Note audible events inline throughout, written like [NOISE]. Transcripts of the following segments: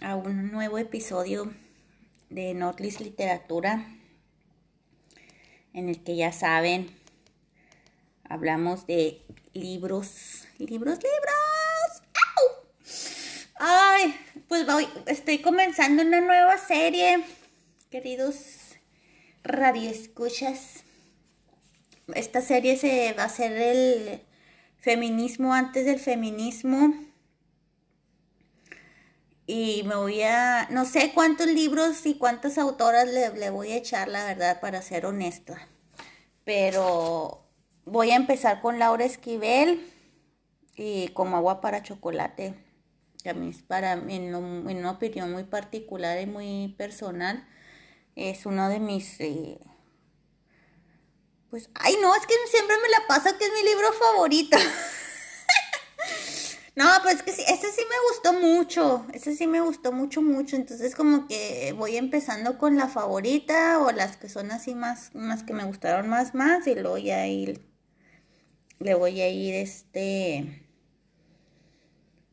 a un nuevo episodio de Notlis Literatura, en el que ya saben, hablamos de libros, libros, libros. Ay, pues hoy estoy comenzando una nueva serie, queridos radioescuchas. Esta serie se va a hacer el feminismo antes del feminismo. Y me voy a, no sé cuántos libros y cuántas autoras le, voy a echar, la verdad, para ser honesta. Pero voy a empezar con Laura Esquivel y como agua para chocolate. También es para, en, en una opinión muy particular y muy personal, es uno de mis... Eh, pues, ay, no, es que siempre me la pasa que es mi libro favorito. [LAUGHS] no, pues es que sí, ese sí me gustó mucho. Ese sí me gustó mucho, mucho. Entonces, como que voy empezando con la favorita o las que son así más, más que me gustaron más, más. Y luego ya ir, le voy a ir, este.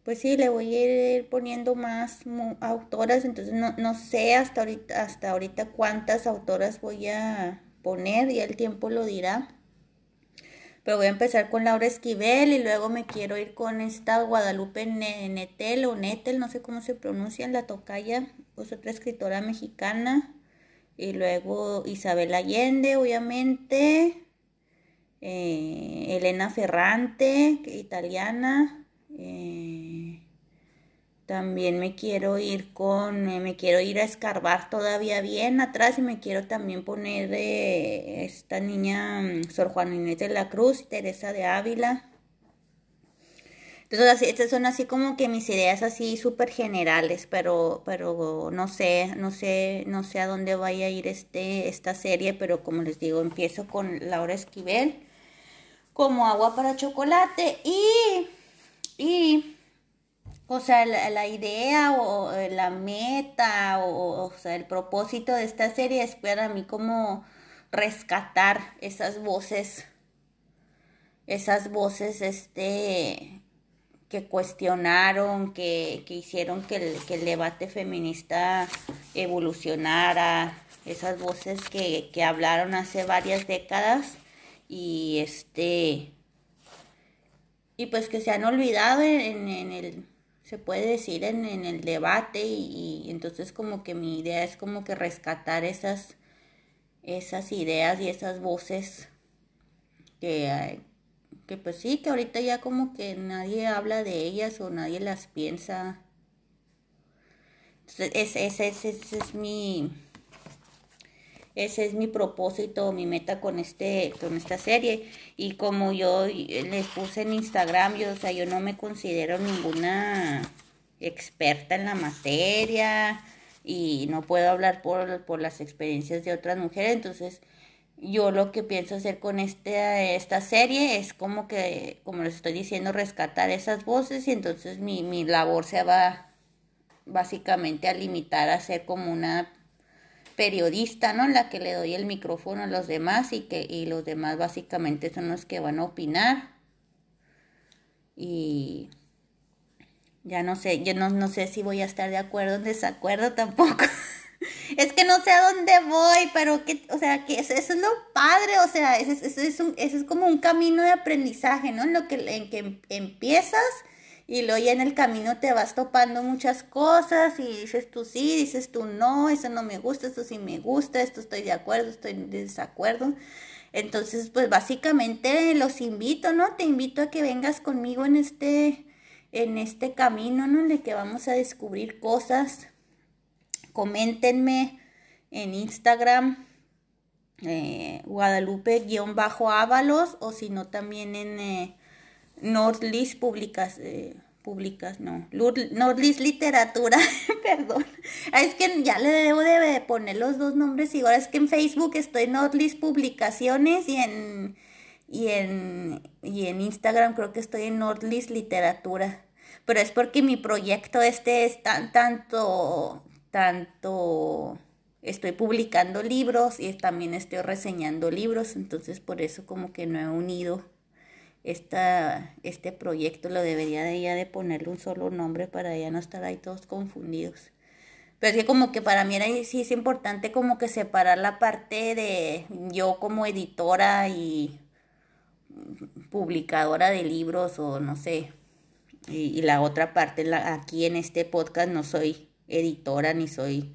Pues sí, le voy a ir poniendo más autoras. Entonces, no, no sé hasta ahorita, hasta ahorita cuántas autoras voy a poner, y el tiempo lo dirá. Pero voy a empezar con Laura Esquivel y luego me quiero ir con esta Guadalupe Netel o Netel, no sé cómo se pronuncia, la tocaya, pues otra escritora mexicana. Y luego Isabel Allende, obviamente. Eh, Elena Ferrante, italiana. Eh, también me quiero ir con, eh, me quiero ir a escarbar todavía bien atrás y me quiero también poner de esta niña mm, Sor Juana Inés de la Cruz Teresa de Ávila. Entonces, estas son así como que mis ideas así súper generales, pero, pero no sé, no sé, no sé a dónde vaya a ir este, esta serie, pero como les digo, empiezo con Laura Esquivel como agua para chocolate y, y o sea, la, idea o la meta o, o, sea, el propósito de esta serie es para mí como rescatar esas voces, esas voces este, que cuestionaron, que, que hicieron que el, que el, debate feminista evolucionara, esas voces que, que hablaron hace varias décadas y este y pues que se han olvidado en, en el se puede decir en, el debate y, entonces como que mi idea es como que rescatar esas, esas ideas y esas voces que, que pues sí, que ahorita ya como que nadie habla de ellas o nadie las piensa. Entonces, ese, ese, ese es mi, ese es mi propósito, mi meta con este, con esta serie. Y como yo les puse en Instagram, yo, o sea, yo no me considero ninguna experta en la materia y no puedo hablar por, por las experiencias de otras mujeres. Entonces, yo lo que pienso hacer con este, esta serie es como que, como les estoy diciendo, rescatar esas voces y entonces mi, mi labor se va básicamente a limitar a ser como una periodista, ¿no? La que le doy el micrófono a los demás y que y los demás básicamente son los que van a opinar. Y ya no sé, yo no, no sé si voy a estar de acuerdo o en desacuerdo tampoco. [LAUGHS] es que no sé a dónde voy, pero que, o sea, que eso, es lo padre, o sea, eso, es un, eso es como un camino de aprendizaje, ¿no? En lo que, en que empiezas y luego ya en el camino te vas topando muchas cosas y dices tú sí, dices tú no, eso no me gusta, esto sí me gusta, esto estoy de acuerdo, estoy en desacuerdo. Entonces, pues básicamente los invito, ¿no? Te invito a que vengas conmigo en este, en este camino, ¿no? En el que vamos a descubrir cosas. Coméntenme en Instagram, eh, Guadalupe-Ábalos, o si no también en... Eh, Nordlist Públicas, eh, públicas, no, Nordlist Literatura, [LAUGHS] perdón. Es que ya le debo de poner los dos nombres igual, es que en Facebook estoy Nordlist Publicaciones y en, y en, y en Instagram creo que estoy en Nordlist Literatura. Pero es porque mi proyecto este es tan, tanto, tanto, estoy publicando libros y también estoy reseñando libros, entonces por eso como que no he unido esta, este proyecto lo debería de ya de ponerle un solo nombre para ya no estar ahí todos confundidos. Pero es que como que para mí era, sí es importante como que separar la parte de yo como editora y publicadora de libros o no sé. Y, la otra parte, la, aquí en este podcast no soy editora ni soy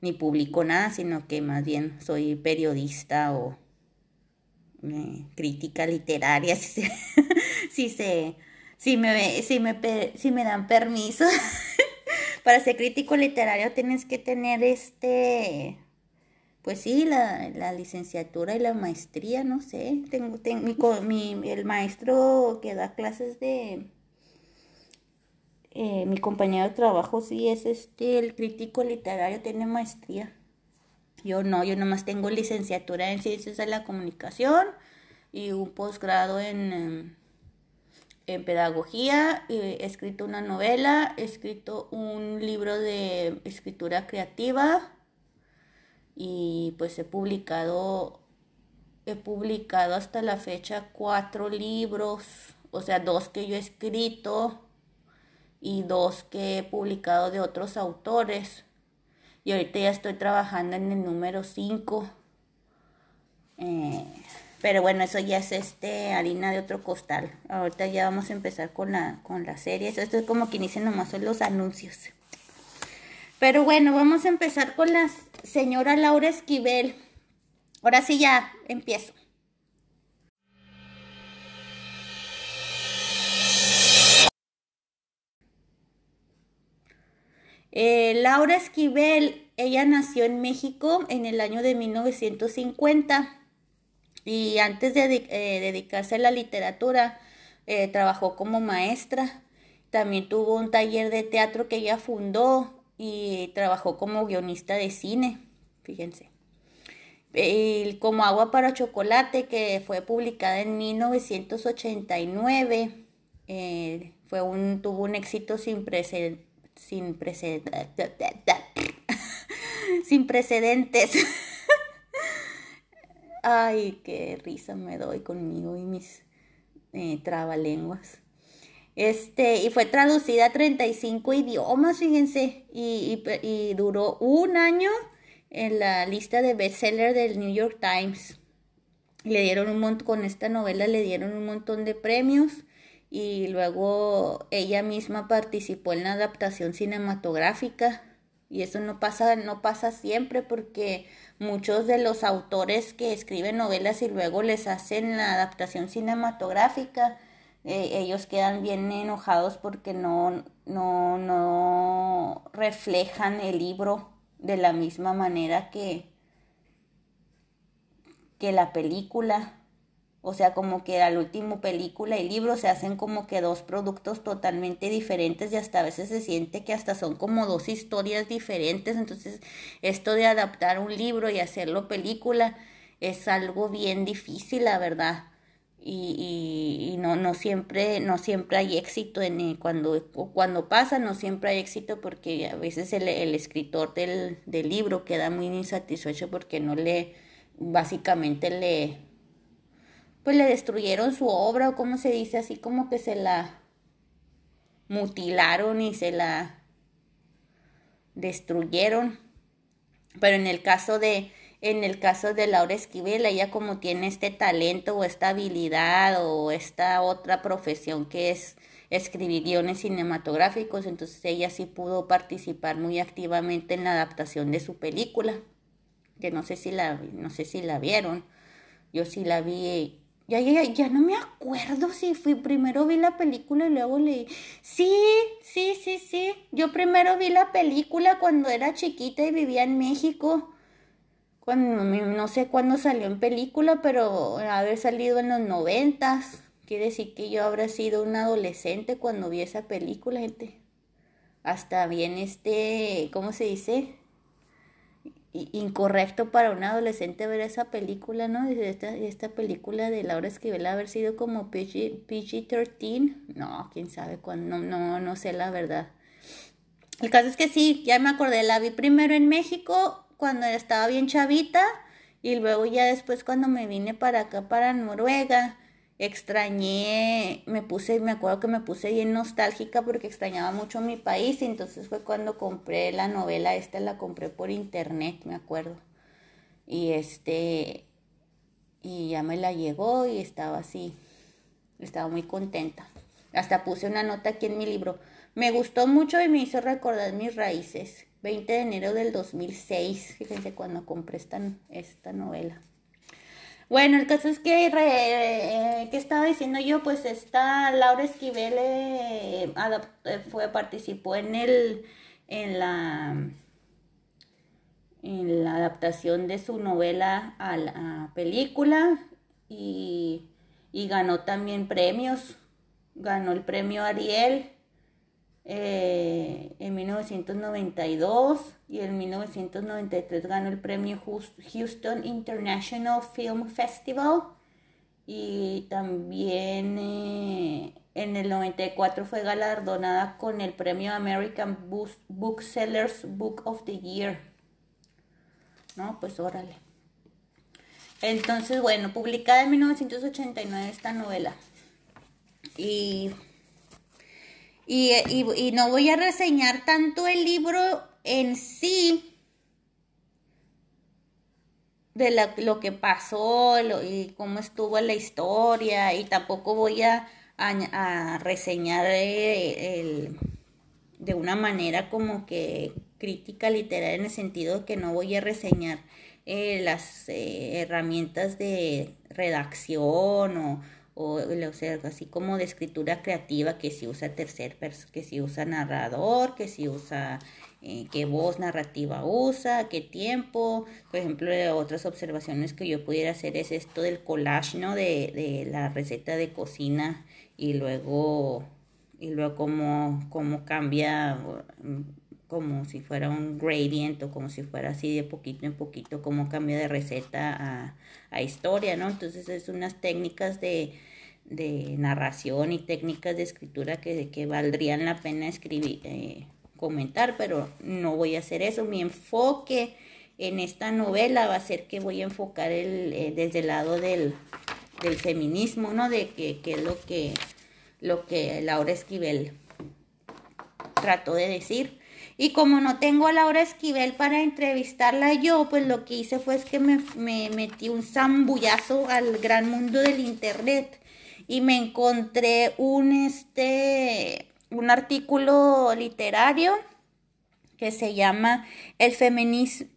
ni publico nada, sino que más bien soy periodista o crítica literaria, [LAUGHS] si, se, si, me, si, me, si me dan permiso. [LAUGHS] Para ser crítico literario tienes que tener este, pues sí, la, la licenciatura y la maestría, no sé. Tengo, tengo mi, el maestro que da clases de, eh, mi compañero de trabajo sí es este, el crítico literario, tiene maestría. Yo no, yo nomás tengo licenciatura en ciencias de la comunicación y un posgrado en, em, en pedagogía. He escrito una novela, he escrito un libro de escritura creativa y pues he publicado, he publicado hasta la fecha cuatro libros, o sea, dos que yo he escrito y dos que he publicado de otros autores. Y ahorita ya estoy trabajando en el número 5. Eh, pero bueno, eso ya es este harina de otro costal. Ahorita ya vamos a empezar con la, con serie. Esto es como que inician nomás son los anuncios. Pero bueno, vamos a empezar con la señora Laura Esquivel. Ahora sí ya empiezo. Eh, Laura Esquivel, ella nació en México en el año de 1950 y antes de eh, dedicarse a la literatura eh, trabajó como maestra. También tuvo un taller de teatro que ella fundó y trabajó como guionista de cine, fíjense. como Agua para Chocolate, que fue publicada en 1989, fue un, tuvo un éxito sin precedentes [LAUGHS] sin precedentes. sin precedentes. [LAUGHS] Ay, qué risa me doy conmigo y mis eh, trabalenguas. Este, y fue traducida a 35 idiomas, fíjense, y, y, duró un año en la lista de bestseller del New York Times. Le dieron un montón, con esta novela le dieron un montón de premios y luego ella misma participó en la adaptación cinematográfica. Y eso no pasa no pasa siempre porque muchos de los autores que escriben novelas y luego les hacen la adaptación cinematográfica eh, ellos quedan bien enojados porque no no no reflejan el libro de la misma manera que que la película o sea, como que al último película y libro se hacen como que dos productos totalmente diferentes y hasta a veces se siente que hasta son como dos historias diferentes. Entonces, esto de adaptar un libro y hacerlo película es algo bien difícil, la verdad. Y, y, no, no, siempre, no siempre hay éxito en eh, cuando, cuando pasa, no siempre hay éxito porque a veces el, el escritor del, del libro queda muy insatisfecho porque no le, básicamente le, pues le destruyeron su obra o como se dice, así como que se la mutilaron y se la destruyeron. Pero en el caso de en el caso de Laura Esquivel, ella como tiene este talento o esta habilidad o esta otra profesión que es escribir guiones cinematográficos, entonces ella sí pudo participar muy activamente en la adaptación de su película, que no sé si la, no sé si la vieron, yo sí la vi, ya, ya, ya no me acuerdo si fui, primero vi la película y luego leí, sí, sí, sí, sí, yo primero vi la película cuando era chiquita y vivía en México, cuando, no sé cuándo salió en película, pero haber salido en los noventas, Quiere decir que yo habrá sido un adolescente cuando vi esa película, gente. Hasta bien este, ¿cómo se dice? Incorrecto para un adolescente ver esa película, ¿no? Esta, esta película de Laura Esquivel haber sido como PG-13. No, quién sabe cuándo, no, no, no sé la verdad. El caso es que sí, ya me acordé, la vi primero en México cuando estaba bien chavita y luego ya después cuando me vine para acá, para Noruega extrañé, me puse, me acuerdo que me puse bien nostálgica porque extrañaba mucho mi país y entonces fue cuando compré la novela, esta la compré por internet, me acuerdo. Y este, y ya me la llegó y estaba así, estaba muy contenta. Hasta puse una nota aquí en mi libro. Me gustó mucho y me hizo recordar mis raíces. 20 de enero del 2006, fíjense cuando compré esta, esta novela. Bueno, el caso es que, eh, que estaba diciendo yo, pues esta Laura Esquivel eh, eh, fue, participó en el, en la, en la adaptación de su novela a la película y, y ganó también premios, ganó el premio Ariel eh, en 1992 y en 1993 ganó el premio Houston International Film Festival y también eh, en el 94 fue galardonada con el premio American Booksellers Book of the Year. No, pues órale. Entonces, bueno, publicada en 1989 esta novela. Y y, no voy a reseñar tanto el libro en sí, de lo que pasó y cómo estuvo la historia, y tampoco voy a, reseñar eh, el, de una manera como que crítica literaria en el sentido de que no voy a reseñar eh, las eh, herramientas de redacción o o, sea, así como de escritura creativa que si usa tercer que si usa narrador, que si usa eh, qué voz narrativa usa, qué tiempo. Por ejemplo, otras observaciones que yo pudiera hacer es esto del collage, ¿no? De, de la receta de cocina y luego y luego cómo, cómo cambia como si fuera un gradient o como si fuera así de poquito en poquito, cómo cambia de receta a, a historia, ¿no? Entonces es unas técnicas de, de narración y técnicas de escritura que, que valdrían la pena escribir, eh, comentar, pero no voy a hacer eso. Mi enfoque en esta novela va a ser que voy a enfocar el, eh, desde el lado del, del, feminismo, ¿no? De que, es lo que, lo que Laura Esquivel trató de decir. Y como no tengo a Laura Esquivel para entrevistarla yo, pues lo que hice fue es que me, me metí un zambullazo al gran mundo del internet y me encontré un, este, un artículo literario que se llama el,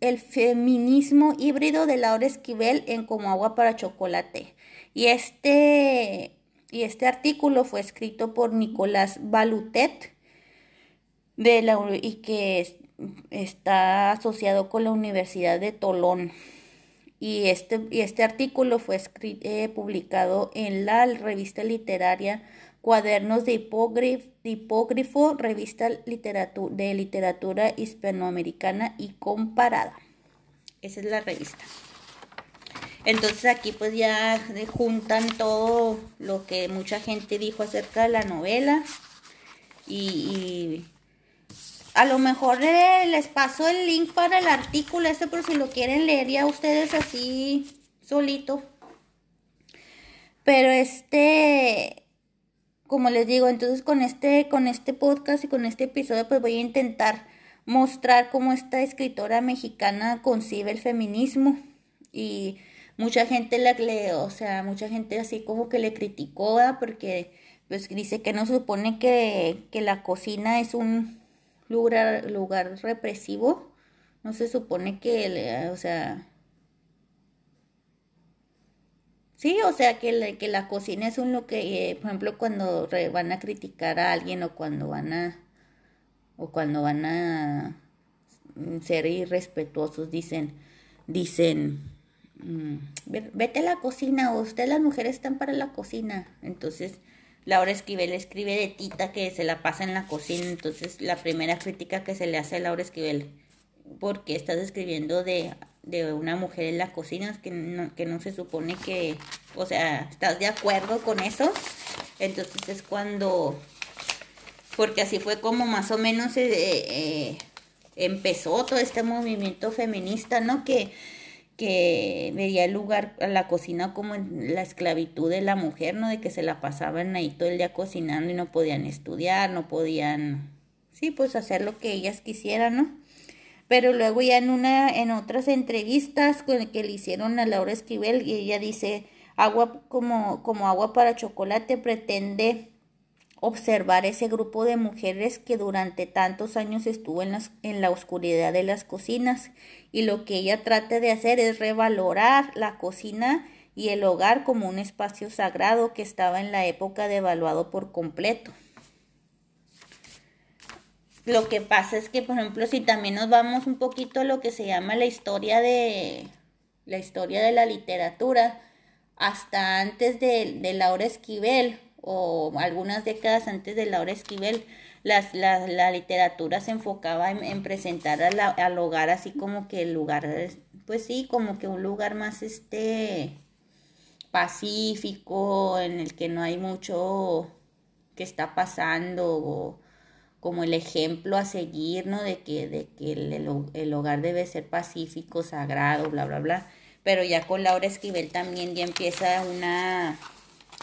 el feminismo híbrido de Laura Esquivel en Como agua para chocolate. Y este, y este artículo fue escrito por Nicolás Balutet de la, y que está asociado con la Universidad de Tolón y este, y este artículo fue eh, publicado en la revista literaria Cuadernos de, Hipógrifo, revista de literatura hispanoamericana y comparada. Esa es la revista. Entonces aquí pues ya juntan todo lo que mucha gente dijo acerca de la novela y a lo mejor eh, les paso el link para el artículo este por si lo quieren leer ya ustedes así solito. Pero este, como les digo, entonces con este, con este podcast y con este episodio pues voy a intentar mostrar cómo esta escritora mexicana concibe el feminismo y mucha gente le, o sea, mucha gente así como que le criticó porque pues dice que no supone que, que la cocina es un lugar, lugar represivo. No se supone que, o sea, Sí, o sea, que la, que la cocina es un lo que, eh, por ejemplo, cuando van a criticar a alguien o cuando van a, o cuando van a ser irrespetuosos, dicen, dicen, mm, vete a la cocina, o ustedes las mujeres están para la cocina. Entonces, Laura Esquivel escribe de Tita que se la pasa en la cocina. Entonces, la primera crítica que se le hace a Laura Esquivel, porque estás escribiendo de, de una mujer en la cocina, que no, que no se supone que, o sea, ¿estás de acuerdo con eso? Entonces es cuando, porque así fue como más o menos eh, eh, empezó todo este movimiento feminista, ¿no? Que, que veía lugar a la cocina como en la esclavitud de la mujer, ¿no? De que se la pasaban ahí todo el día cocinando y no podían estudiar, no podían, sí, pues hacer lo que ellas quisieran, ¿no? Pero luego ya en una, en otras entrevistas con que le hicieron a Laura Esquivel, y ella dice, agua como, como agua para chocolate pretende observar ese grupo de mujeres que durante tantos años estuvo en, la oscuridad de las cocinas y lo que ella trata de hacer es revalorar la cocina y el hogar como un espacio sagrado que estaba en la época devaluado por completo. Lo que pasa es que, por ejemplo, si también nos vamos un poquito a lo que se llama la historia de la historia de la literatura, hasta antes de, Laura Esquivel, o algunas décadas antes de Laura Esquivel, las, la, la literatura se enfocaba en, presentar al hogar así como que el lugar, pues sí, como que un lugar más este pacífico, en el que no hay mucho que está pasando o como el ejemplo a seguir, ¿no? De que, de que el, hogar debe ser pacífico, sagrado, bla, bla, bla. Pero ya con Laura Esquivel también ya empieza una,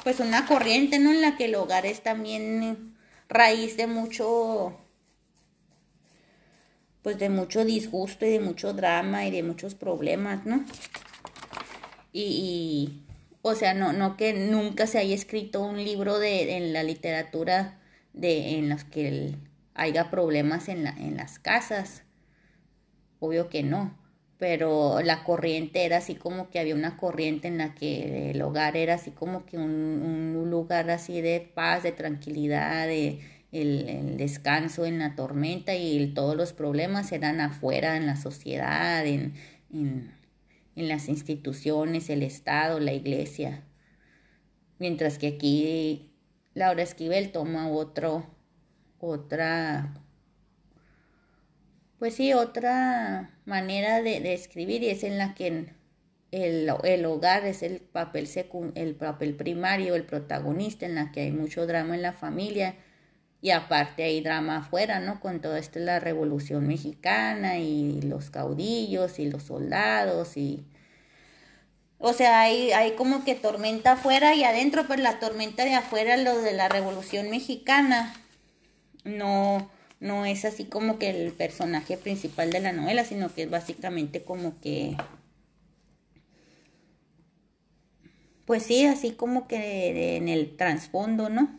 pues una corriente, ¿no? En la que el hogar es también raíz de mucho, pues de mucho disgusto y de mucho drama y de muchos problemas, ¿no? Y, o sea, no, no que nunca se haya escrito un libro de, en la literatura de, en los que haya problemas en, la, en las casas. Obvio que no, pero la corriente era así como que había una corriente en la que el hogar era así como que un, un lugar así de paz, de tranquilidad, de el, descanso en la tormenta y todos los problemas eran afuera en la sociedad, en, en, en las instituciones, el Estado, la iglesia. Mientras que aquí Laura Esquivel toma otro, otra, pues sí, otra manera de, escribir y es en la que el, el hogar es el papel, el papel primario, el protagonista, en la que hay mucho drama en la familia y aparte hay drama afuera, ¿no? Con todo esto la revolución mexicana y los caudillos y los soldados y o sea, hay, hay como que tormenta afuera y adentro, pero la tormenta de afuera, lo de la Revolución Mexicana, no, no es así como que el personaje principal de la novela, sino que es básicamente como que... Pues sí, así como que en el trasfondo, ¿no?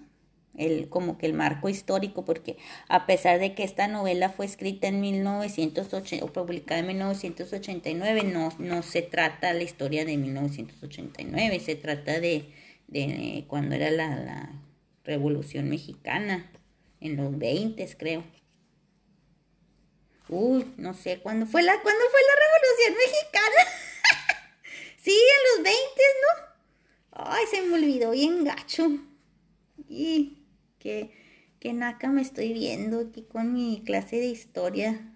el, como que el marco histórico, porque a pesar de que esta novela fue escrita en 1980 o publicada en 1989, no, no se trata la historia de 1989, se trata de, de cuando era la, la Revolución Mexicana, en los 20 creo. Uy, no sé, ¿cuándo fue la, ¿cuándo fue la Revolución Mexicana? [LAUGHS] sí, en los 20, ¿no? Ay, se me olvidó bien gacho. Y que, que naca me estoy viendo aquí con mi clase de historia.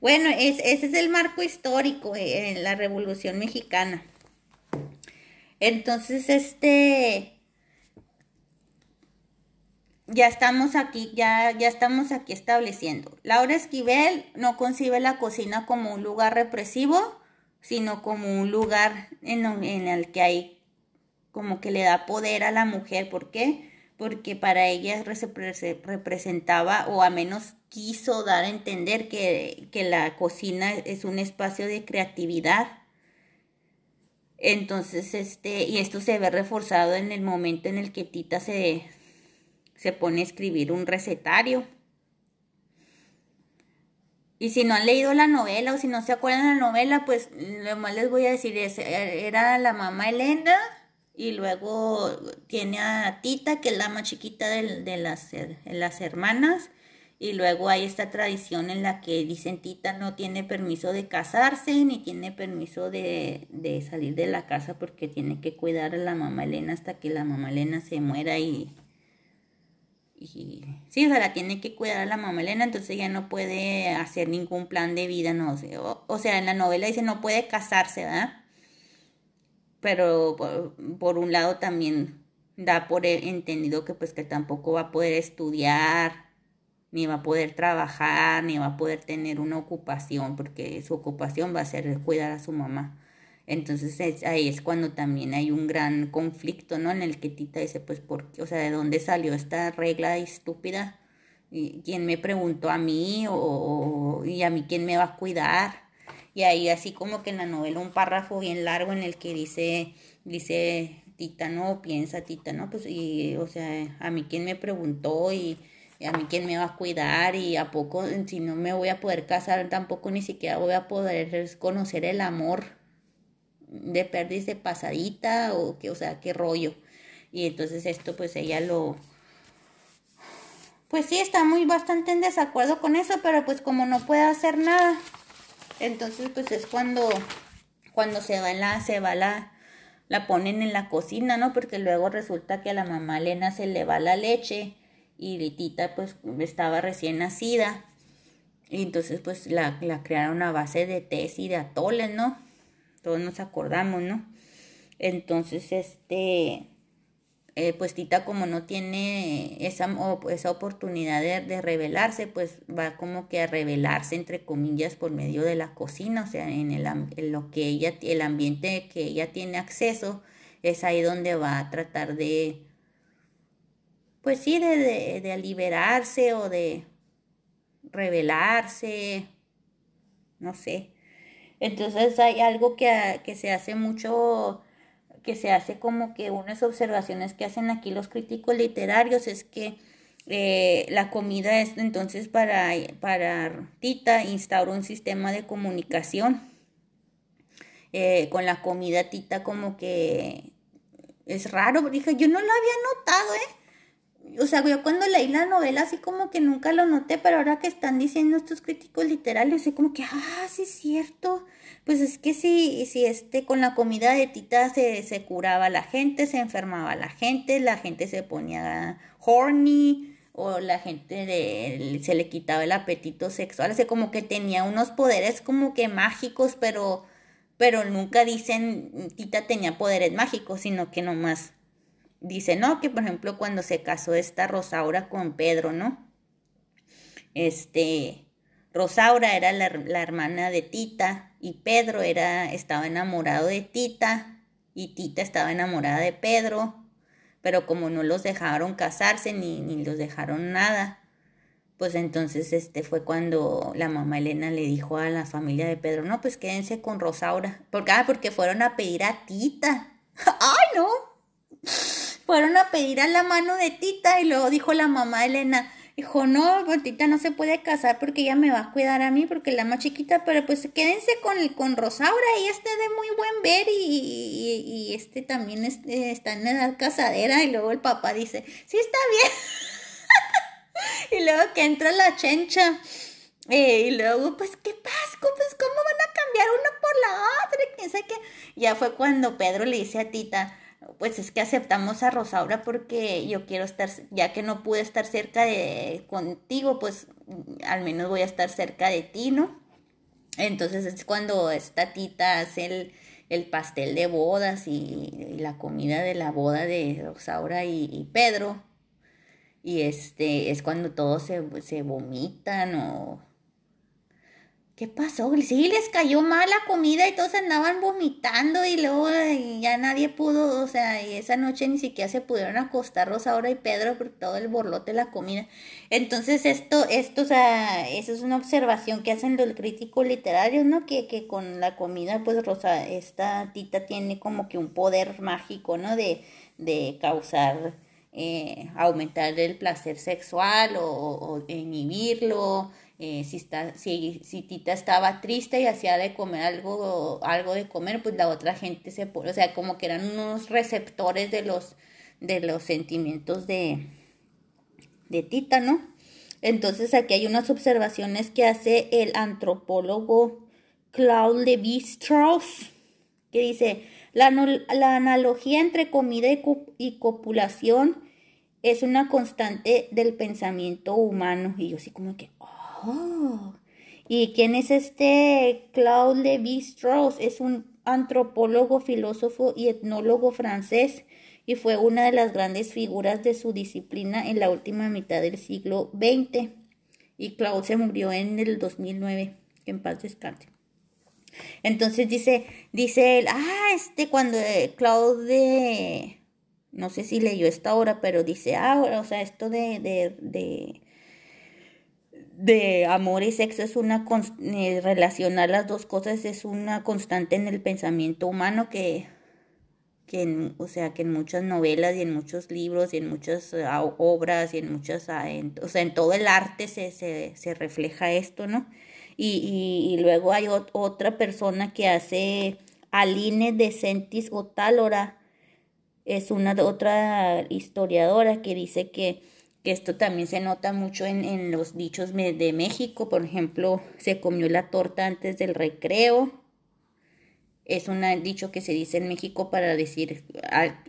Bueno, es, ese es el marco histórico en la Revolución Mexicana. Entonces, este, ya estamos aquí, ya, ya estamos aquí estableciendo. Laura Esquivel no concibe la cocina como un lugar represivo, sino como un lugar en, el que hay como que le da poder a la mujer. ¿Por qué? porque para ella representaba o a menos quiso dar a entender que, la cocina es un espacio de creatividad. Entonces, este, y esto se ve reforzado en el momento en el que Tita se, se pone a escribir un recetario. Y si no han leído la novela o si no se acuerdan de la novela, pues lo más les voy a decir es, era la mamá Elena y luego tiene a Tita, que es la más chiquita de, las, las hermanas. Y luego hay esta tradición en la que dicen Tita no tiene permiso de casarse ni tiene permiso de, de salir de la casa porque tiene que cuidar a la mamá Elena hasta que la mamá Elena se muera y, y sí, o sea, la tiene que cuidar a la mamá Elena, entonces ella no puede hacer ningún plan de vida, no sé. O, sea, en la novela dice no puede casarse, ¿verdad? Pero por, un lado también da por entendido que pues que tampoco va a poder estudiar, ni va a poder trabajar, ni va a poder tener una ocupación, porque su ocupación va a ser cuidar a su mamá. Entonces ahí es cuando también hay un gran conflicto, ¿no? En el que Tita dice, pues, ¿por? O sea, ¿de dónde salió esta regla estúpida? ¿Y ¿Quién me preguntó a mí? O, ¿Y a mí quién me va a cuidar? Y ahí así como que en la novela un párrafo bien largo en el que dice, dice Tita, no, piensa Tita, ¿no? Pues, y, o sea, a mí quién me preguntó y a mí quién me va a cuidar y a poco, si no me voy a poder casar, tampoco ni siquiera voy a poder conocer el amor de perdiz pasadita o que, o sea, qué rollo. Y entonces esto pues ella lo... Pues sí, está muy bastante en desacuerdo con eso, pero pues como no puede hacer nada, entonces pues es cuando, cuando se va la, se va la, la ponen en la cocina, ¿no? Porque luego resulta que a la mamá Elena se le va la leche y Litita pues estaba recién nacida. Y entonces pues la, la crearon a base de tés y de atoles, ¿no? Todos nos acordamos, ¿no? Entonces, este, eh, pues Tita como no tiene esa, esa oportunidad de, revelarse, pues va como que a revelarse, entre comillas, por medio de la cocina, o sea, en, el, lo que ella, el ambiente que ella tiene acceso, es ahí donde va a tratar de, pues sí, de, de, de liberarse o de revelarse, no sé, entonces hay algo que, que se hace mucho, que se hace como que unas observaciones que hacen aquí los críticos literarios es que eh, la comida es entonces para, para Tita instauró un sistema de comunicación. Eh, con la comida Tita como que es raro, dije, yo no lo había notado, ¿eh? O sea, yo cuando leí la novela así como que nunca lo noté, pero ahora que están diciendo estos críticos literarios, así como que, ah, sí es cierto. Pues es que sí, si este, con la comida de Tita se, se curaba la gente, se enfermaba la gente, la gente se ponía horny, o la gente de, se le quitaba el apetito sexual, así como que tenía unos poderes como que mágicos, pero, pero nunca dicen Tita tenía poderes mágicos, sino que nomás dice, ¿no? Que por ejemplo cuando se casó esta Rosaura con Pedro, ¿no? Este, Rosaura era la, hermana de Tita y Pedro era, estaba enamorado de Tita y Tita estaba enamorada de Pedro, pero como no los dejaron casarse ni, ni los dejaron nada, pues entonces este fue cuando la mamá Elena le dijo a la familia de Pedro, no, pues quédense con Rosaura, porque, ah, porque fueron a pedir a Tita. [LAUGHS] ¡Ay, no! Fueron a pedir a la mano de Tita y luego dijo la mamá Elena, dijo, no, pues Tita no se puede casar porque ella me va a cuidar a mí porque la más chiquita, pero pues quédense con, con Rosaura, y este de muy buen ver y, y, este también está en edad casadera y luego el papá dice, sí está bien. [LAUGHS] y luego que entra la chencha. Eh, y luego, pues, ¿qué pasa? Pues, ¿cómo van a cambiar uno por la otra? ¿Quién? Ya fue cuando Pedro le dice a Tita, pues es que aceptamos a Rosaura porque yo quiero estar, ya que no pude estar cerca de contigo, pues al menos voy a estar cerca de ti, ¿no? Entonces es cuando esta tita hace el, el pastel de bodas y, la comida de la boda de Rosaura y, Pedro. Y este es cuando todos se, se vomitan o ¿Qué pasó? Sí, les cayó mal la comida y todos andaban vomitando y luego ya nadie pudo, o sea, y esa noche ni siquiera se pudieron acostar Rosaura y Pedro por todo el borlote de la comida. Entonces esto, esto, o sea, eso es una observación que hacen los críticos literarios, ¿no? Que, que con la comida, pues Rosa, esta tita tiene como que un poder mágico, ¿no? De, de causar eh, aumentar el placer sexual o, inhibirlo. Eh, si, está, si, si, Tita estaba triste y hacía de comer algo, algo de comer, pues la otra gente se o sea, como que eran unos receptores de los, de los sentimientos de, de Tita, ¿no? Entonces aquí hay unas observaciones que hace el antropólogo Claude Lévi-Strauss, que dice, la, la, analogía entre comida y, copulación es una constante del pensamiento humano. Y yo así como que, oh. ¿Y quién es este Claude Lévi-Strauss? Es un antropólogo, filósofo y etnólogo francés y fue una de las grandes figuras de su disciplina en la última mitad del siglo XX. Y Claude se murió en el 2009. en paz descanse. Entonces dice, dice él, ah, este cuando eh, Claude, no sé si leyó esta hora, pero dice, ah, o sea, esto de, de, de, de amor y sexo es una, eh, relacionar las dos cosas es una constante en el pensamiento humano que que en, o sea, que en muchas novelas y en muchos libros y en muchas eh, obras y en muchas, ah, o sea, en todo el arte se, se, se refleja esto, ¿no? Y, y, luego hay otra persona que hace Aline de Sentis Otálora, es una otra historiadora que dice que, que esto también se nota mucho en, los dichos de México, por ejemplo, se comió la torta antes del recreo, es un dicho que se dice en México para decir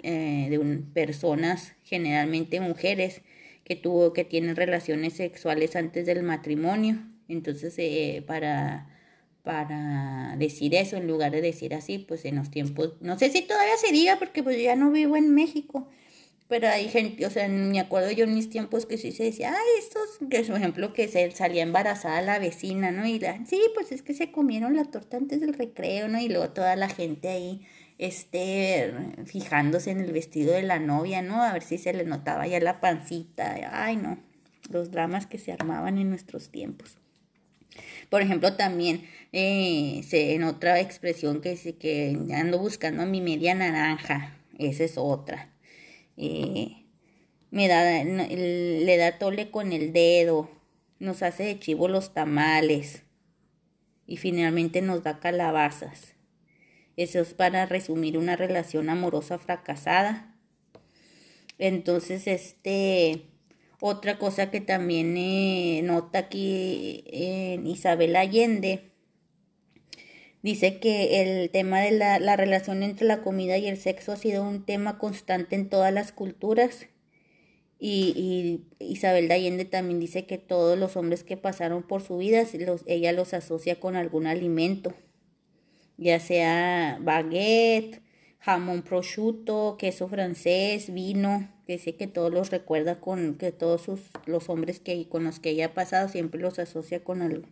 eh, de personas, generalmente mujeres, que tuvo, que tienen relaciones sexuales antes del matrimonio. Entonces, eh, para, para decir eso, en lugar de decir así, pues en los tiempos, no sé si todavía se diga, porque pues ya no vivo en México, pero hay gente, o sea, me acuerdo yo en mis tiempos que sí se decía, ay, estos, que por ejemplo, que se salía embarazada la vecina, ¿no? Y la, sí, pues es que se comieron la torta antes del recreo, ¿no? Y luego toda la gente ahí, este, fijándose en el vestido de la novia, ¿no? A ver si se le notaba ya la pancita, ay, no, los dramas que se armaban en nuestros tiempos. Por ejemplo, también eh, se, en otra expresión que, que ando buscando mi media naranja, esa es otra eh, me da, le da tole con el dedo, nos hace de chivo los tamales y finalmente nos da calabazas. Eso es para resumir una relación amorosa fracasada. Entonces, este, otra cosa que también eh, nota aquí en Isabel Allende, Dice que el tema de la, la, relación entre la comida y el sexo ha sido un tema constante en todas las culturas. Y, y Isabel de también dice que todos los hombres que pasaron por su vida, los, ella los asocia con algún alimento, ya sea baguette, jamón prosciutto, queso francés, vino, que dice que todos los recuerda con que todos sus, los hombres que con los que ella ha pasado siempre los asocia con algo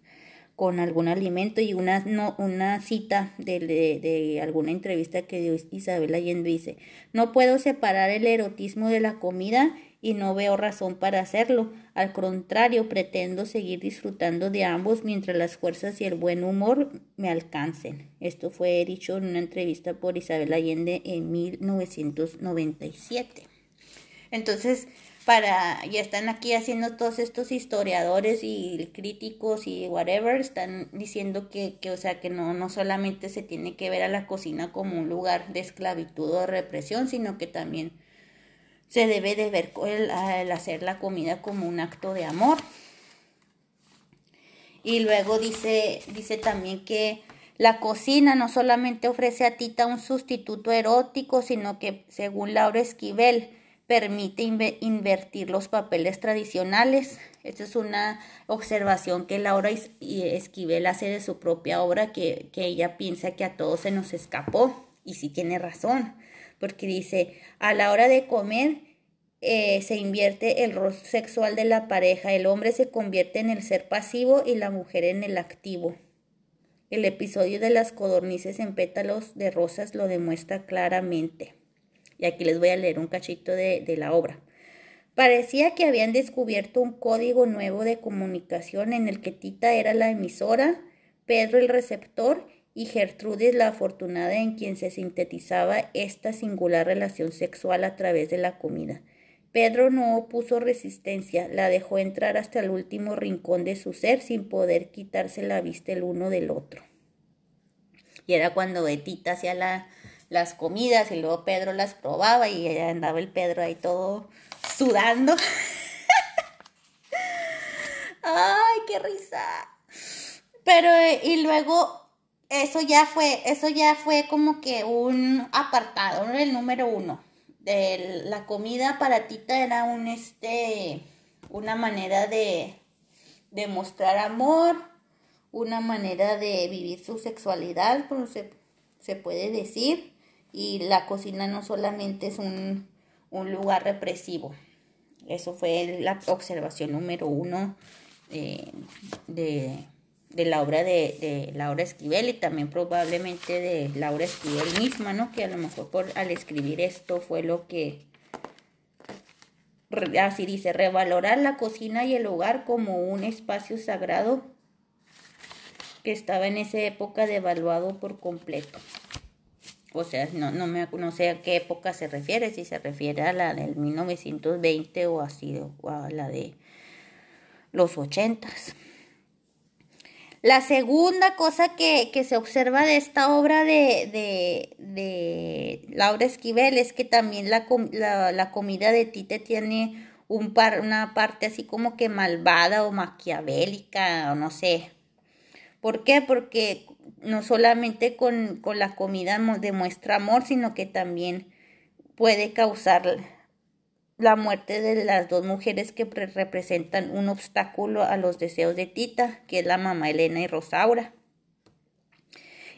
con algún alimento y una, no, una cita de, de, alguna entrevista que dio Isabel Allende dice, no puedo separar el erotismo de la comida y no veo razón para hacerlo. Al contrario, pretendo seguir disfrutando de ambos mientras las fuerzas y el buen humor me alcancen. Esto fue dicho en una entrevista por Isabel Allende en 1997. Entonces, para, ya están aquí haciendo todos estos historiadores y críticos y whatever, están diciendo que, que, o sea, que no, no solamente se tiene que ver a la cocina como un lugar de esclavitud o represión, sino que también se debe de ver el, hacer la comida como un acto de amor. Y luego dice, dice también que la cocina no solamente ofrece a Tita un sustituto erótico, sino que, según Laura Esquivel, permite invertir los papeles tradicionales. Esta es una observación que Laura Esquivel hace de su propia obra, que, ella piensa que a todos se nos escapó, y sí tiene razón, porque dice, a la hora de comer eh, se invierte el rol sexual de la pareja, el hombre se convierte en el ser pasivo y la mujer en el activo. El episodio de las codornices en pétalos de rosas lo demuestra claramente. Y aquí les voy a leer un cachito de, la obra. Parecía que habían descubierto un código nuevo de comunicación en el que Tita era la emisora, Pedro el receptor y Gertrudis la afortunada en quien se sintetizaba esta singular relación sexual a través de la comida. Pedro no opuso resistencia, la dejó entrar hasta el último rincón de su ser sin poder quitarse la vista el uno del otro. Y era cuando Betita hacía la, las comidas y luego Pedro las probaba y andaba el Pedro ahí todo sudando. [LAUGHS] ¡Ay, qué risa! Pero, y luego, eso ya fue, eso ya fue como que un apartado, el número uno de la comida para Tita era un este una manera de, de mostrar amor, una manera de vivir su sexualidad, como se, se puede decir, y la cocina no solamente es un, un lugar represivo. Eso fue la observación número uno eh, de, de la obra de, de, Laura Esquivel y también probablemente de Laura Esquivel misma, ¿no? Que a lo mejor por, al escribir esto fue lo que, así dice, revalorar la cocina y el hogar como un espacio sagrado que estaba en esa época devaluado por completo. O sea, no, no, me, no sé a qué época se refiere, si se refiere a la del 1920 o a la de los ochentas. La segunda cosa que, se observa de esta obra de, de, Laura Esquivel es que también la, la, comida de Tite tiene un par, una parte así como que malvada o maquiavélica o no sé. ¿Por qué? Porque no solamente con, con la comida demuestra amor, sino que también puede causar la muerte de las dos mujeres que representan un obstáculo a los deseos de Tita, que es la mamá Elena y Rosaura.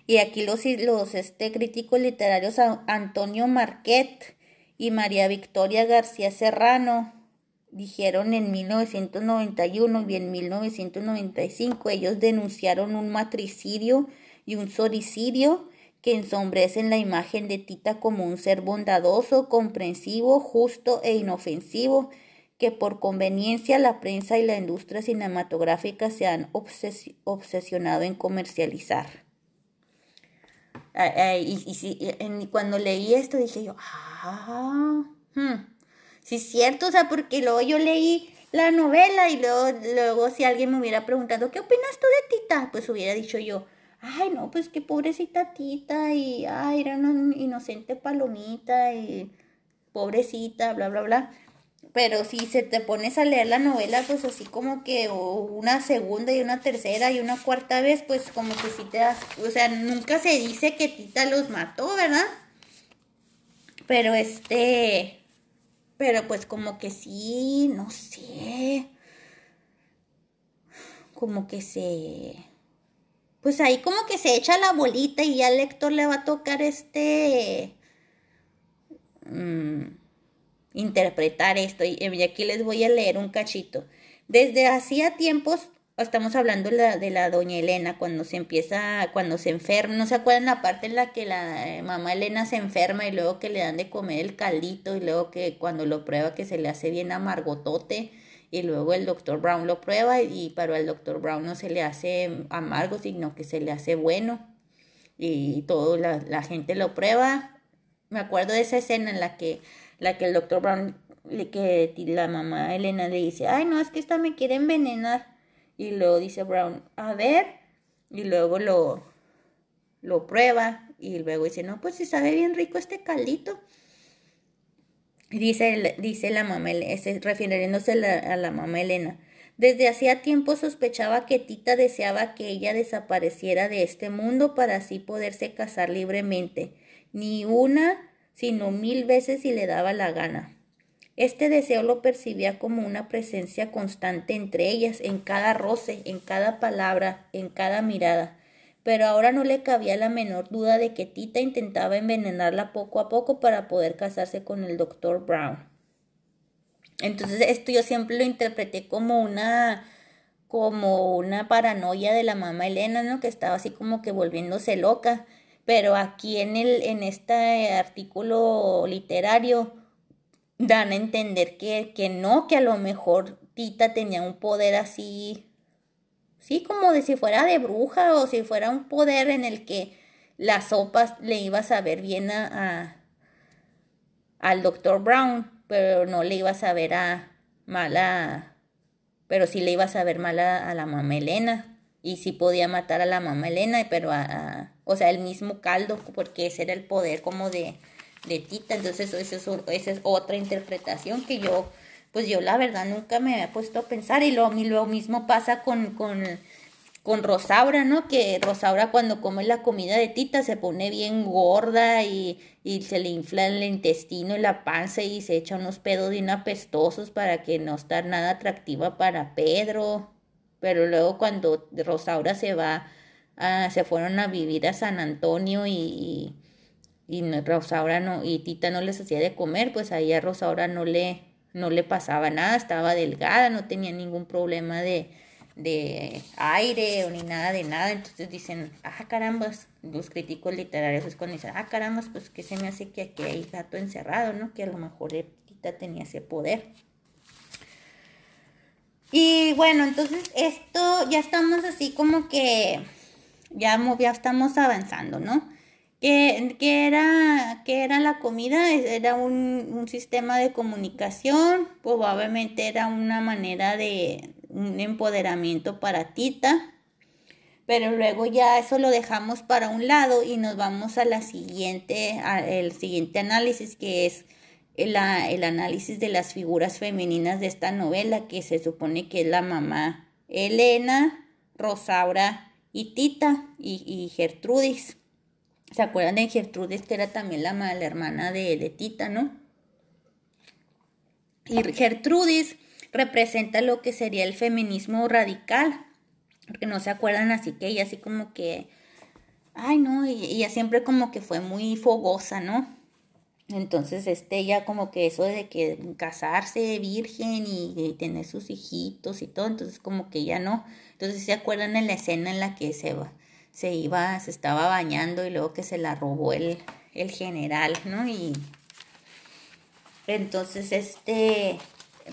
Y aquí los, los este, críticos literarios Antonio Marquet y María Victoria García Serrano dijeron en 1991 y en 1995 ellos denunciaron un matricidio y un soricidio que ensombrecen la imagen de Tita como un ser bondadoso, comprensivo, justo e inofensivo, que por conveniencia la prensa y la industria cinematográfica se han obsesionado en comercializar. y, cuando leí esto dije yo, ah, hmm, sí es cierto, o sea, porque luego yo leí la novela y luego, luego si alguien me hubiera preguntado, ¿qué opinas tú de Tita? Pues hubiera dicho yo, ay, no, pues qué pobrecita tita y, ay, era una inocente palomita y pobrecita, bla, bla, bla. Pero si se te pones a leer la novela, pues así como que una segunda y una tercera y una cuarta vez, pues como que sí te das, o sea, nunca se dice que Tita los mató, ¿verdad? Pero este, pero pues como que sí, no sé, como que se pues ahí como que se echa la bolita y ya al lector le va a tocar este mm, interpretar esto y, aquí les voy a leer un cachito. Desde hacía tiempos estamos hablando de la, doña Elena cuando se empieza, cuando se enferma, ¿no se acuerdan la parte en la que la eh, mamá Elena se enferma y luego que le dan de comer el caldito y luego que cuando lo prueba que se le hace bien amargotote? Y luego el doctor Brown lo prueba y para el doctor Brown no se le hace amargo, sino que se le hace bueno y todo la, la gente lo prueba. Me acuerdo de esa escena en la que, la que el doctor Brown, que la mamá Elena le dice, ay no, es que esta me quiere envenenar. Y luego dice Brown, a ver, y luego lo, lo prueba y luego dice, no, pues se sabe bien rico este caldito. Dice, dice la mamá, refiriéndose a la, a la mamá Elena. Desde hacía tiempo sospechaba que Tita deseaba que ella desapareciera de este mundo para así poderse casar libremente. Ni una, sino mil veces si le daba la gana. Este deseo lo percibía como una presencia constante entre ellas, en cada roce, en cada palabra, en cada mirada pero ahora no le cabía la menor duda de que Tita intentaba envenenarla poco a poco para poder casarse con el doctor Brown. Entonces esto yo siempre lo interpreté como una como una paranoia de la mamá Elena, ¿no? Que estaba así como que volviéndose loca. Pero aquí en el, en este artículo literario dan a entender que, que no, que a lo mejor Tita tenía un poder así Sí, como de si fuera de bruja o si fuera un poder en el que las sopas le iba a saber bien a, al doctor Brown pero no le ibas a ver a mala, pero sí le ibas a ver mala a la mamá Elena. Y sí podía matar a la mamá Elena, pero a, o sea, el mismo caldo, porque ese era el poder como de, de Tita, entonces eso, eso, esa es otra interpretación que yo, pues yo la verdad nunca me había puesto a pensar y lo, lo mismo pasa con, Rosaura, ¿no? Que Rosaura cuando come la comida de Tita se pone bien gorda y, se le infla el intestino y la panza y se echa unos pedos bien apestosos para que no estar nada atractiva para Pedro. Pero luego cuando Rosaura se va, se fueron a vivir a San Antonio y, y, y Rosaura no, y Tita no les hacía de comer, pues ahí a Rosaura no le, no le pasaba nada, estaba delgada, no tenía ningún problema de de aire o ni nada de nada. Entonces dicen, ah, carambas, los críticos literarios es cuando dicen, ah, carambas, pues que se me hace que aquí hay gato encerrado, ¿no? Que a lo mejor Tita tenía ese poder. Y bueno, entonces esto ya estamos así como que ya, ya estamos avanzando, ¿no? ¿Qué, era, era la comida? Era un, un sistema de comunicación, probablemente era una manera de, un empoderamiento para Tita. Pero luego ya eso lo dejamos para un lado y nos vamos a la siguiente, siguiente análisis que es el, el análisis de las figuras femeninas de esta novela que se supone que es la mamá Elena, Rosaura y Tita y, Gertrudis. ¿Se acuerdan de Gertrudis que era también la, la hermana de, de Tita, no? Y Gertrudis representa lo que sería el feminismo radical, porque no se acuerdan así que ella así como que, ay no, ella siempre como que fue muy fogosa, ¿no? Entonces, este, ella como que eso de que casarse virgen y, tener sus hijitos y todo, entonces como que ya no. Entonces, ¿se acuerdan en la escena en la que se, se iba, se estaba bañando y luego que se la robó el, el general, ¿no? Y entonces, este,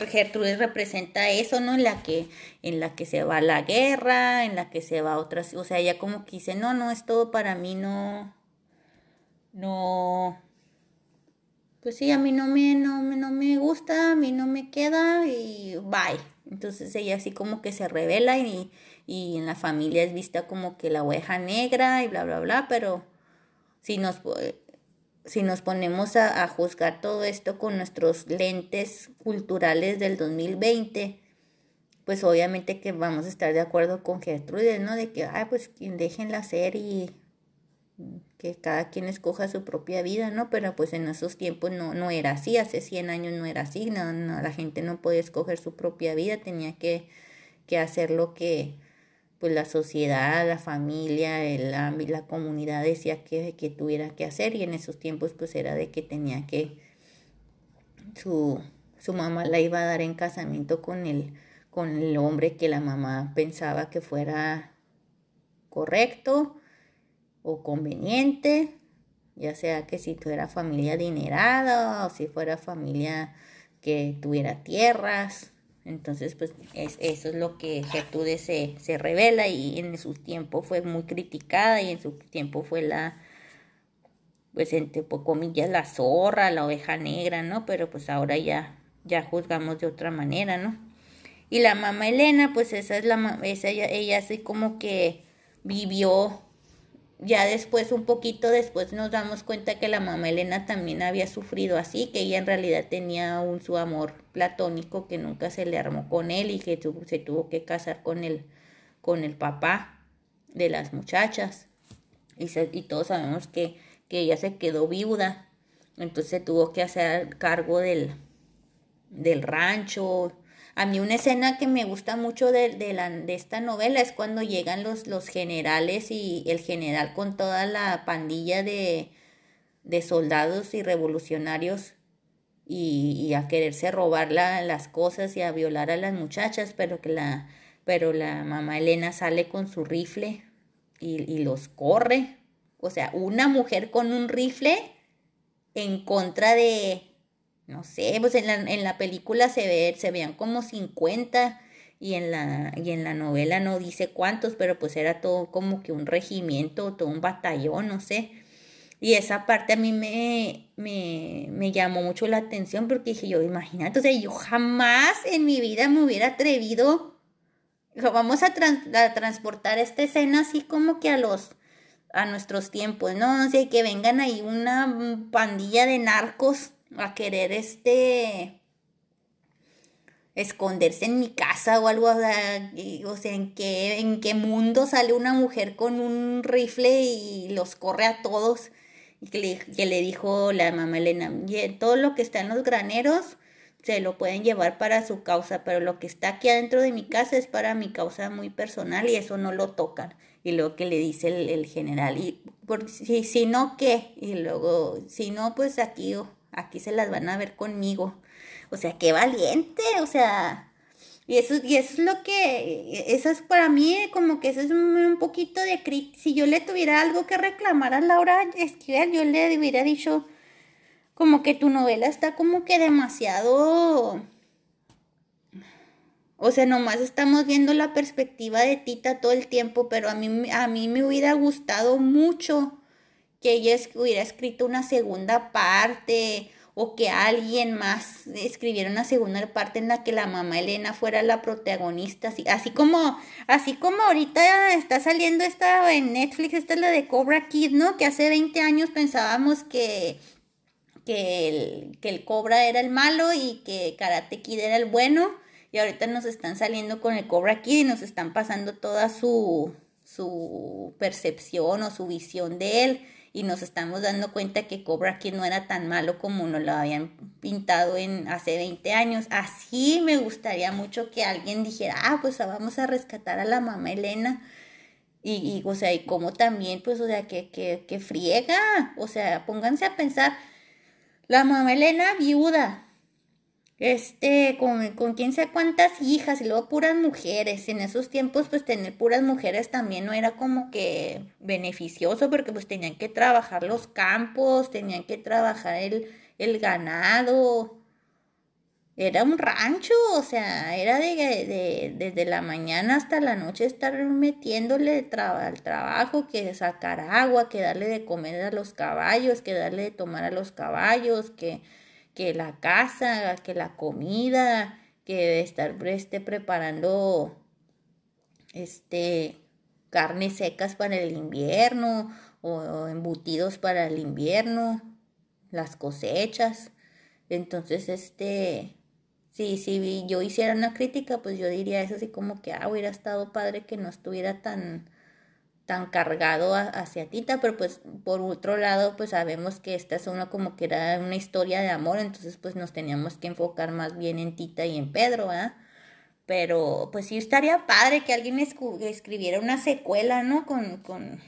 Gertrude representa eso, ¿no? En la que, en la que se va la guerra, en la que se va otras, o sea, ella como que dice, no, no, es todo para mí, no, no, pues sí, a mí no me, no, no me gusta, a mí no me queda y bye. Entonces ella así como que se revela y, y en la familia es vista como que la oveja negra y bla, bla, bla, pero si nos si nos ponemos a, juzgar todo esto con nuestros lentes culturales del 2020, pues obviamente que vamos a estar de acuerdo con Gertrude, ¿no? De que, ay, pues déjenla ser y que cada quien escoja su propia vida, ¿no? Pero pues en esos tiempos no, no era así, hace 100 años no era así, no, no, la gente no podía escoger su propia vida, tenía que, que hacer lo que, pues la sociedad, la familia, el, la, la comunidad decía que, que tuviera que hacer y en esos tiempos pues era de que tenía que, su, su mamá la iba a dar en casamiento con el, con el hombre que la mamá pensaba que fuera correcto o conveniente, ya sea que si tuviera familia adinerada o si fuera familia que tuviera tierras, entonces, pues es, eso es lo que Gertrude se, revela y en su tiempo fue muy criticada y en su tiempo fue la, pues entre comillas, la zorra, la oveja negra, ¿no? Pero pues ahora ya, ya juzgamos de otra manera, ¿no? Y la mamá Elena, pues esa es la, esa, ella, ella así como que vivió ya después, un poquito después, nos damos cuenta que la mamá Elena también había sufrido así, que ella en realidad tenía un su amor platónico que nunca se le armó con él y que se tuvo que casar con el, con el papá de las muchachas. Y, todos sabemos que, que ella se quedó viuda, entonces tuvo que hacer cargo del, del rancho a mí una escena que me gusta mucho de, de, la, de esta novela es cuando llegan los, los generales y el general con toda la pandilla de, de soldados y revolucionarios y, a quererse robar las cosas y a violar a las muchachas, pero que la, pero la mamá Elena sale con su rifle y, y los corre. O sea, una mujer con un rifle en contra de, no sé, pues en la, en la película se ve, se veían como 50 y en la, y en la novela no dice cuántos, pero pues era todo como que un regimiento, todo un batallón, no sé. Y esa parte a mí me, me, me, llamó mucho la atención porque dije yo, imagínate, o sea, yo jamás en mi vida me hubiera atrevido, vamos a, a transportar esta escena así como que a los, a nuestros tiempos, ¿no? O sea, que vengan ahí una pandilla de narcos a querer este esconderse en mi casa o algo, o sea, o sea, ¿en qué, en qué mundo sale una mujer con un rifle y los corre a todos y que le, que le dijo la mamá Elena, todo lo que está en los graneros se lo pueden llevar para su causa, pero lo que está aquí adentro de mi casa es para mi causa muy personal y eso no lo tocan. Y luego que le dice el, general, y por, si, si no, ¿qué? Y luego, si no, pues aquí, aquí se las van a ver conmigo. O sea, qué valiente, o sea, y eso, y es lo que, eso es para mí como que eso es un, poquito de crítica. Si yo le tuviera algo que reclamar a Laura Esquivel, yo le hubiera dicho como que tu novela está como que demasiado... O sea, nomás estamos viendo la perspectiva de Tita todo el tiempo, pero a mí, a mí me hubiera gustado mucho que ella hubiera escrito una segunda parte o que alguien más escribiera una segunda parte en la que la mamá Elena fuera la protagonista, así, así como, así como ahorita está saliendo esta en Netflix, esta es la de Cobra Kid, ¿no? Que hace 20 años pensábamos que, que, el, que el Cobra era el malo y que Karate Kid era el bueno, y ahorita nos están saliendo con el Cobra Kid y nos están pasando toda su, su percepción o su visión de él y nos estamos dando cuenta que Cobra Kid no era tan malo como nos lo habían pintado en hace 20 años. Así me gustaría mucho que alguien dijera, ah, pues vamos a rescatar a la mamá Elena. Y, y o sea, y como también, pues, o sea, que, que, que friega. O sea, pónganse a pensar, la mamá Elena viuda, este, con, con quién sé cuántas hijas y luego puras mujeres. En esos tiempos, pues tener puras mujeres también no era como que beneficioso porque pues tenían que trabajar los campos, tenían que trabajar el, el ganado. Era un rancho, o sea, era de, de, desde la mañana hasta la noche estar metiéndole al trabajo, que sacar agua, que darle de comer a los caballos, que darle de tomar a los caballos, que que la casa, que la comida, que estar este, preparando este, carnes secas para el invierno o, embutidos para el invierno, las cosechas. Entonces, este, sí, si yo hiciera una crítica, pues yo diría eso así como que, ah, hubiera estado padre que no estuviera tan, tan cargado hacia Tita, pero pues por otro lado pues sabemos que esta es una como que era una historia de amor, entonces pues nos teníamos que enfocar más bien en Tita y en Pedro, ¿ah? Pero pues sí estaría padre que alguien escribiera una secuela, ¿no? Con, con,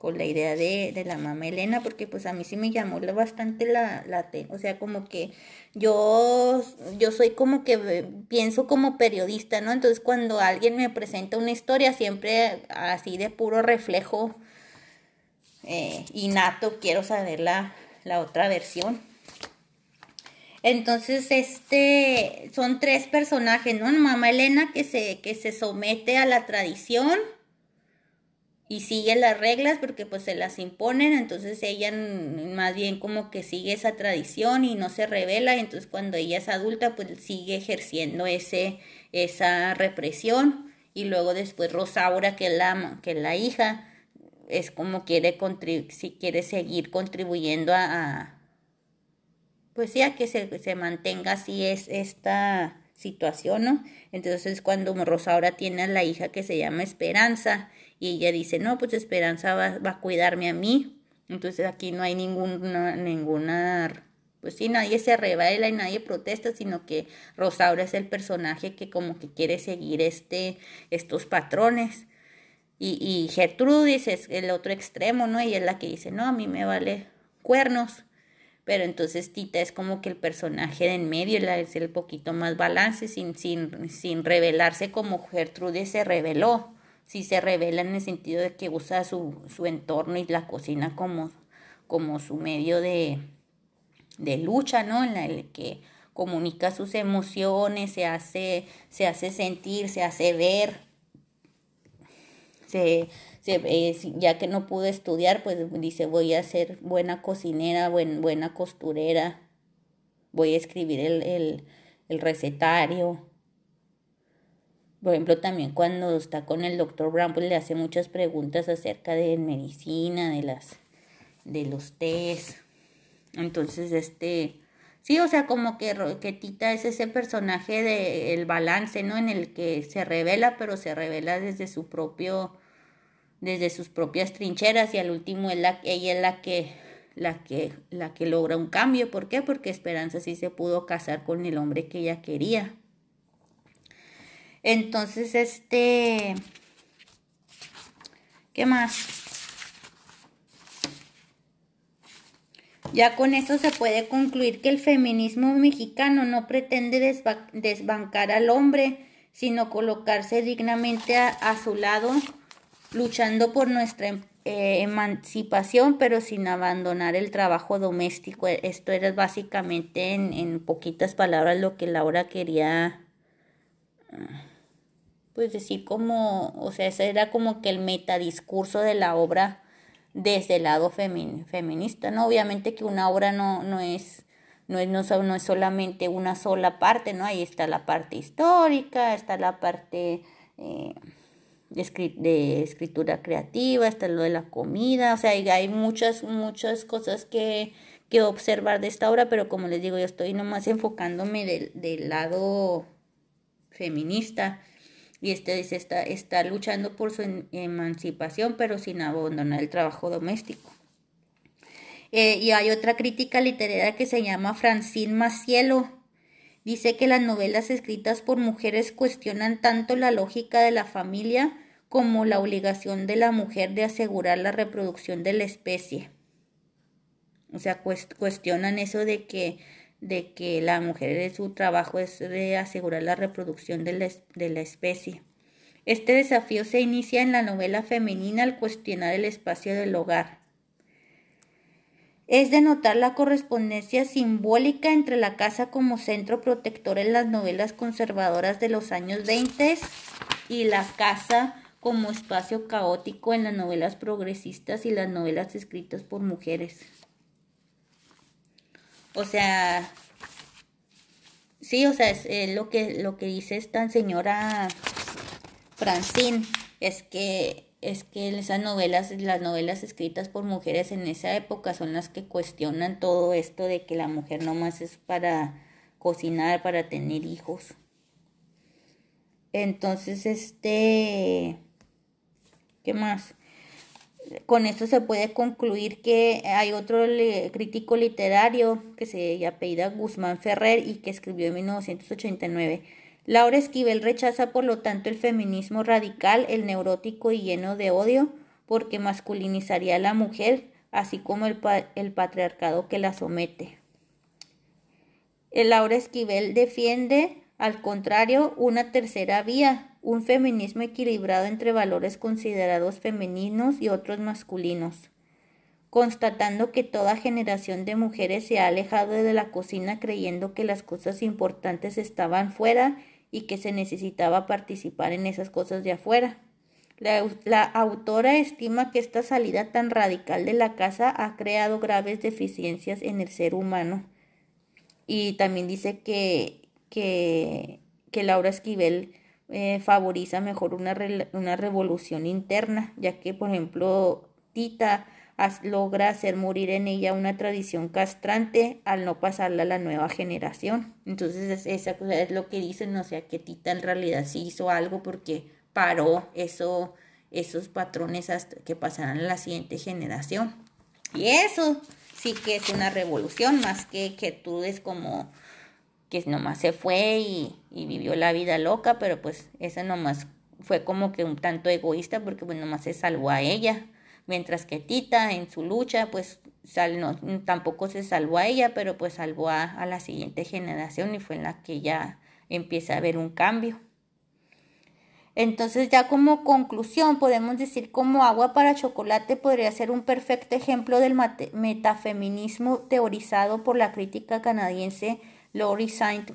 con la idea de, de, la mamá Elena, porque pues a mí sí me llamó bastante la, la o sea, como que yo, yo soy como que pienso como periodista, ¿no? Entonces cuando alguien me presenta una historia, siempre así de puro reflejo eh, innato, quiero saber la, la otra versión. Entonces, este, son tres personajes, ¿no? Mamá Elena que se, que se somete a la tradición, y sigue las reglas porque pues se las imponen, entonces ella más bien como que sigue esa tradición y no se revela, y entonces cuando ella es adulta pues sigue ejerciendo ese, esa represión y luego después Rosaura que es la, que la hija es como quiere si quiere seguir contribuyendo a, pues sí a que se, se mantenga así es esta situación, ¿no? Entonces cuando Rosaura tiene a la hija que se llama Esperanza, y ella dice, no, pues Esperanza va, a cuidarme a mí. Entonces aquí no hay ninguna, ninguna, pues sí, nadie se revela y nadie protesta, sino que Rosaura es el personaje que como que quiere seguir este, estos patrones. Y, y Gertrudis es el otro extremo, ¿no? Ella es la que dice, no, a mí me vale cuernos. Pero entonces Tita es como que el personaje de en medio, es el poquito más balance, sin, sin, sin revelarse como Gertrudis se reveló si se revela en el sentido de que usa su, su entorno y la cocina como, como su medio de, de lucha, ¿no? En el que comunica sus emociones, se hace, se hace sentir, se hace ver, se, se ya que no pudo estudiar, pues dice voy a ser buena cocinera, buen, buena costurera, voy a escribir el, el, el recetario. Por ejemplo, también cuando está con el doctor Brown, pues le hace muchas preguntas acerca de medicina, de las, de los test. Entonces, este, sí, o sea, como que, que Tita es ese personaje de el balance, ¿no? En el que se revela, pero se revela desde su propio, desde sus propias trincheras y al último es la, ella es la que, la que, la que logra un cambio. ¿Por qué? Porque Esperanza sí se pudo casar con el hombre que ella quería. Entonces, este, ¿qué más? Ya con eso se puede concluir que el feminismo mexicano no pretende desbancar al hombre, sino colocarse dignamente a, su lado, luchando por nuestra eh, emancipación, pero sin abandonar el trabajo doméstico. Esto era básicamente en, en poquitas palabras lo que Laura quería pues decir como, o sea, ese era como que el metadiscurso de la obra desde el lado feminista, ¿no? Obviamente que una obra no, no es, no es, no, es solamente una sola parte, ¿no? Ahí está la parte histórica, está la parte eh, de, escritura creativa, está lo de la comida, o sea, hay, muchas, muchas cosas que, que observar de esta obra, pero como les digo, yo estoy nomás enfocándome del, del lado feminista y este dice está, está luchando por su em, emancipación pero sin abandonar el trabajo doméstico. Eh, y hay otra crítica literaria que se llama Francine Macielo. Dice que las novelas escritas por mujeres cuestionan tanto la lógica de la familia como la obligación de la mujer de asegurar la reproducción de la especie. O sea, cuestionan eso de que de que la mujer su trabajo es de asegurar la reproducción de la, de la especie. Este desafío se inicia en la novela femenina al cuestionar el espacio del hogar. Es de notar la correspondencia simbólica entre la casa como centro protector en las novelas conservadoras de los años 20 y la casa como espacio caótico en las novelas progresistas y las novelas escritas por mujeres. O sea, sí, o sea, es, lo que lo que dice esta señora Francine es que es que esas novelas, las novelas escritas por mujeres en esa época son las que cuestionan todo esto de que la mujer no más es para cocinar, para tener hijos. Entonces, este, ¿qué más? Con esto se puede concluir que hay otro crítico literario que se apellida Guzmán Ferrer y que escribió en 1989. Laura Esquivel rechaza por lo tanto el feminismo radical, el neurótico y lleno de odio, porque masculinizaría a la mujer, así como el, el patriarcado que la somete. El Laura Esquivel defiende, al contrario, una tercera vía, un feminismo equilibrado entre valores considerados femeninos y otros masculinos, constatando que toda generación de mujeres se ha alejado de la cocina creyendo que las cosas importantes estaban fuera y que se necesitaba participar en esas cosas de afuera. La, la, autora estima que esta salida tan radical de la casa ha creado graves deficiencias en el ser humano. Y también dice que, que, que Laura Esquivel eh, favoriza mejor una, una revolución interna, ya que, por ejemplo, Tita logra hacer morir en ella una tradición castrante al no pasarla a la nueva generación. Entonces, esa es lo que dicen, o sea, que Tita en realidad sí hizo algo porque paró eso, esos patrones hasta que pasaran a la siguiente generación. Y eso sí que es una revolución, más que que tú es como que nomás se fue y, vivió la vida loca, pero pues esa nomás fue como que un tanto egoísta porque pues nomás se salvó a ella, mientras que Tita en su lucha pues sal, tampoco se salvó a ella, pero pues salvó a, a la siguiente generación y fue en la que ya empieza a haber un cambio. Entonces ya como conclusión podemos decir como agua para chocolate podría ser un perfecto ejemplo del metafeminismo teorizado por la crítica canadiense Laurie Saint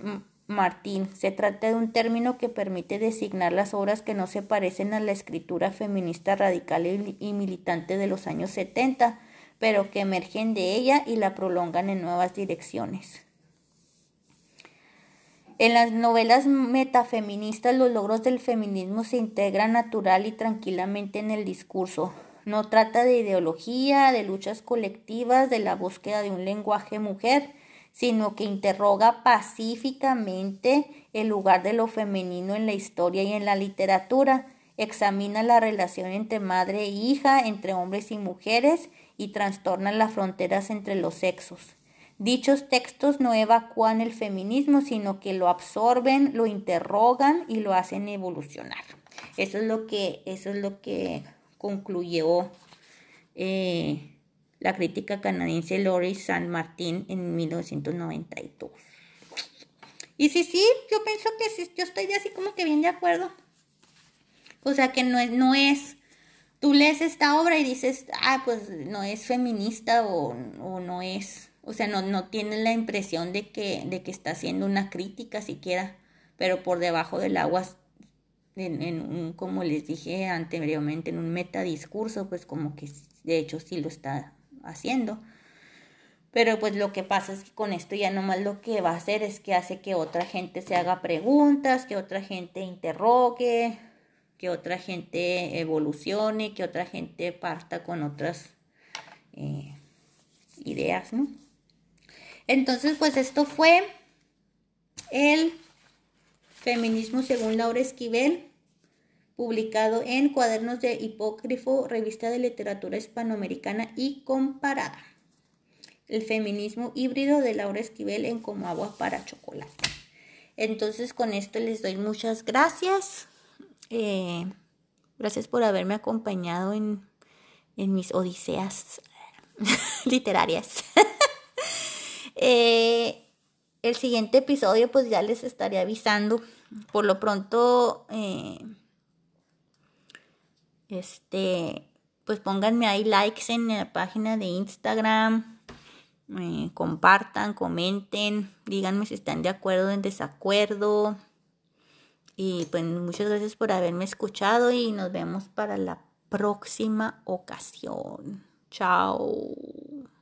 Martín. Se trata de un término que permite designar las obras que no se parecen a la escritura feminista radical y, militante de los años 70, pero que emergen de ella y la prolongan en nuevas direcciones. En las novelas metafeministas los logros del feminismo se integran natural y tranquilamente en el discurso. No trata de ideología, de luchas colectivas, de la búsqueda de un lenguaje mujer, sino que interroga pacíficamente el lugar de lo femenino en la historia y en la literatura, examina la relación entre madre e hija, entre hombres y mujeres, y trastorna las fronteras entre los sexos. Dichos textos no evacúan el feminismo, sino que lo absorben, lo interrogan y lo hacen evolucionar. Eso es lo que, eso es lo que concluyó eh, la crítica canadiense Lori San Martín en 1992. Y sí, sí, yo pienso que sí, yo estoy así como que bien de acuerdo. O sea, que no es, no es, tú lees esta obra y dices, ah, pues no es feminista o, no es, o sea, no, no tienes la impresión de que, de que está haciendo una crítica siquiera, pero por debajo del agua, en, en un, como les dije anteriormente, en un metadiscurso, pues como que de hecho sí lo está haciendo. Pero pues lo que pasa es que con esto ya nomás lo que va a hacer es que hace que otra gente se haga preguntas, que otra gente interrogue, que otra gente evolucione, que otra gente parta con otras eh, ideas, ¿no? Entonces, pues esto fue el feminismo según Laura Esquivel publicado en Cuadernos de Hipócrifo, revista de literatura hispanoamericana y comparada. El feminismo híbrido de Laura Esquivel en Como agua para chocolate. Entonces con esto les doy muchas gracias. Eh, gracias por haberme acompañado en, en mis odiseas [LAUGHS] literarias. [LAUGHS] Eh, el siguiente episodio pues ya les estaré avisando. Por lo pronto... Eh, este, pues pónganme ahí likes en la página de Instagram. Eh, compartan, comenten, díganme si están de acuerdo o en desacuerdo. Y pues muchas gracias por haberme escuchado y nos vemos para la próxima ocasión. Chao.